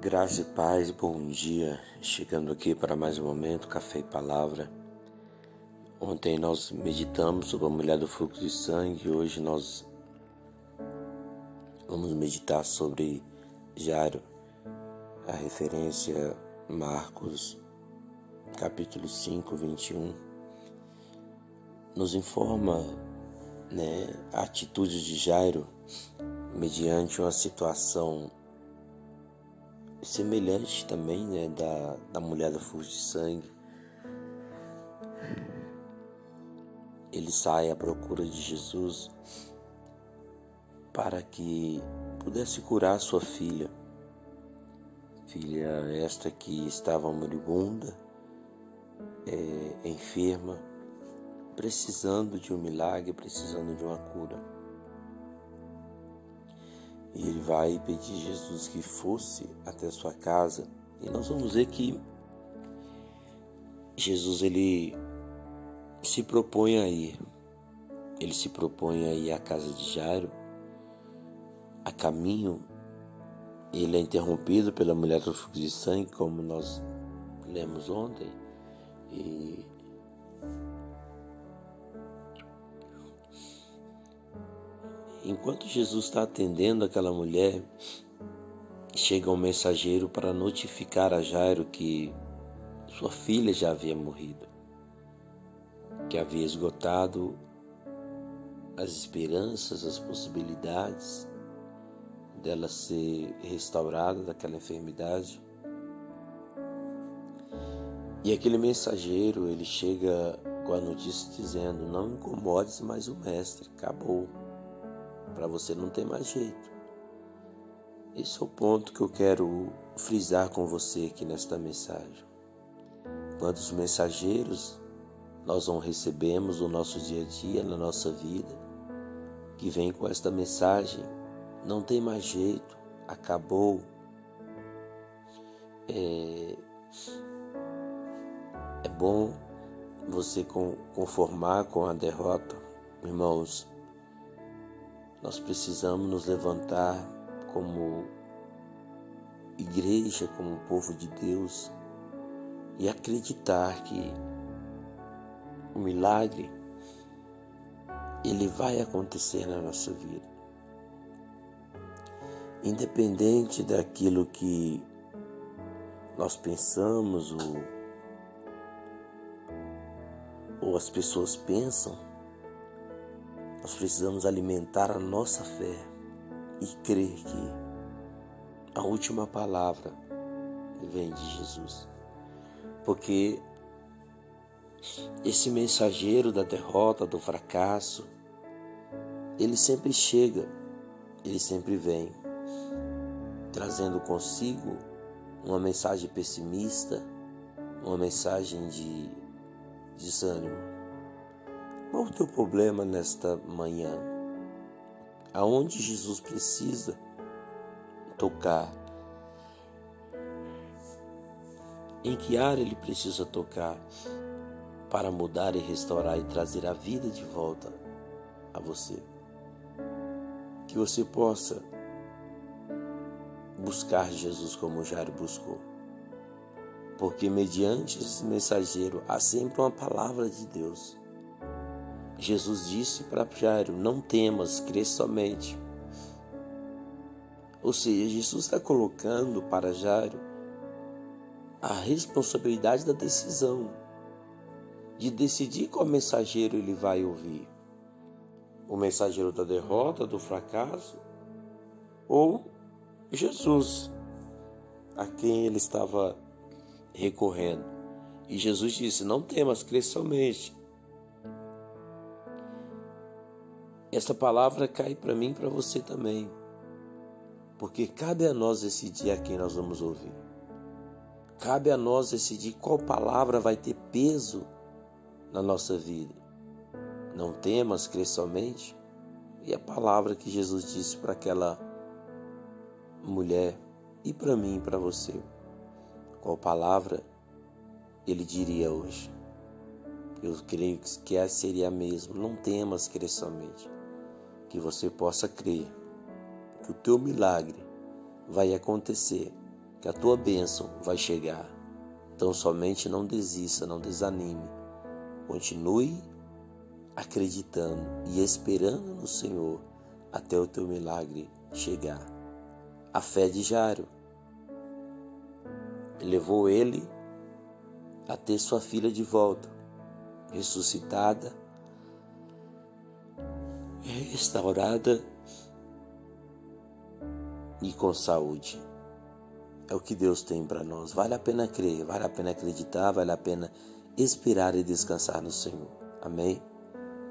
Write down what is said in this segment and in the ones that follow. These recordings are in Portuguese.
Graça e paz, bom dia. Chegando aqui para mais um momento, Café e Palavra. Ontem nós meditamos sobre a mulher do fluxo de sangue hoje nós vamos meditar sobre Jairo. A referência Marcos, capítulo 5, 21, nos informa né, a atitude de Jairo mediante uma situação semelhante também né, da, da mulher da fluxo de sangue. Ele sai à procura de Jesus para que pudesse curar sua filha. Filha esta que estava moribunda, é, enferma, precisando de um milagre, precisando de uma cura. E ele vai pedir a Jesus que fosse até sua casa. E nós vamos ver que Jesus ele se propõe a ir. Ele se propõe a ir à casa de Jairo. A caminho, ele é interrompido pela mulher do fluxo de sangue, como nós lemos ontem. E Enquanto Jesus está atendendo aquela mulher, chega um mensageiro para notificar a Jairo que sua filha já havia morrido, que havia esgotado as esperanças, as possibilidades dela ser restaurada daquela enfermidade. E aquele mensageiro, ele chega com a notícia dizendo: Não incomodes mais o mestre, acabou para você não tem mais jeito. Esse é o ponto que eu quero frisar com você aqui nesta mensagem. Quantos mensageiros nós não recebemos no nosso dia a dia, na nossa vida, que vem com esta mensagem: não tem mais jeito, acabou. É, é bom você conformar com a derrota, irmãos. Nós precisamos nos levantar como igreja, como povo de Deus e acreditar que o milagre ele vai acontecer na nossa vida. Independente daquilo que nós pensamos ou, ou as pessoas pensam, nós precisamos alimentar a nossa fé e crer que a última palavra vem de Jesus. Porque esse mensageiro da derrota, do fracasso, ele sempre chega, ele sempre vem, trazendo consigo uma mensagem pessimista, uma mensagem de desânimo. Qual o teu problema nesta manhã? Aonde Jesus precisa tocar? Em que área ele precisa tocar para mudar e restaurar e trazer a vida de volta a você? Que você possa buscar Jesus como Jairo buscou. Porque mediante esse mensageiro há sempre uma palavra de Deus Jesus disse para Jairo: Não temas, crê somente. Ou seja, Jesus está colocando para Jairo a responsabilidade da decisão, de decidir qual mensageiro ele vai ouvir: o mensageiro da derrota, do fracasso, ou Jesus, a quem ele estava recorrendo. E Jesus disse: Não temas, crê somente. Essa palavra cai para mim e para você também. Porque cabe a nós decidir a quem nós vamos ouvir. Cabe a nós decidir qual palavra vai ter peso na nossa vida. Não temas, crê somente. E a palavra que Jesus disse para aquela mulher e para mim e para você. Qual palavra ele diria hoje? Eu creio que seria a mesma. Não temas, crê somente que você possa crer que o teu milagre vai acontecer que a tua bênção vai chegar. Então somente não desista, não desanime. Continue acreditando e esperando no Senhor até o teu milagre chegar. A fé de Jairo levou ele a ter sua filha de volta, ressuscitada, restaurada e com saúde. É o que Deus tem para nós. Vale a pena crer, vale a pena acreditar, vale a pena esperar e descansar no Senhor. Amém?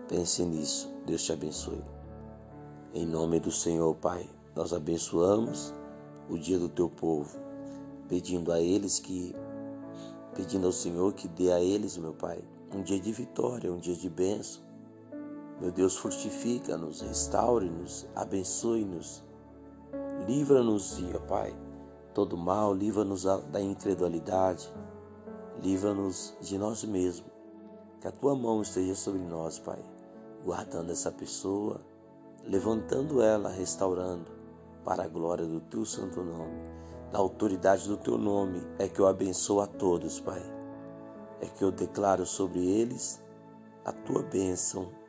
Pense nisso. Deus te abençoe. Em nome do Senhor, Pai, nós abençoamos o dia do teu povo, pedindo a eles que pedindo ao Senhor que dê a eles, meu Pai, um dia de vitória, um dia de bênção. Meu Deus, fortifica-nos, restaure-nos, abençoe-nos, livra-nos, Pai, todo mal, livra-nos da incredulidade, livra-nos de nós mesmos. Que a tua mão esteja sobre nós, Pai, guardando essa pessoa, levantando ela, restaurando, para a glória do teu santo nome. Na autoridade do teu nome é que eu abençoo a todos, Pai. É que eu declaro sobre eles a tua bênção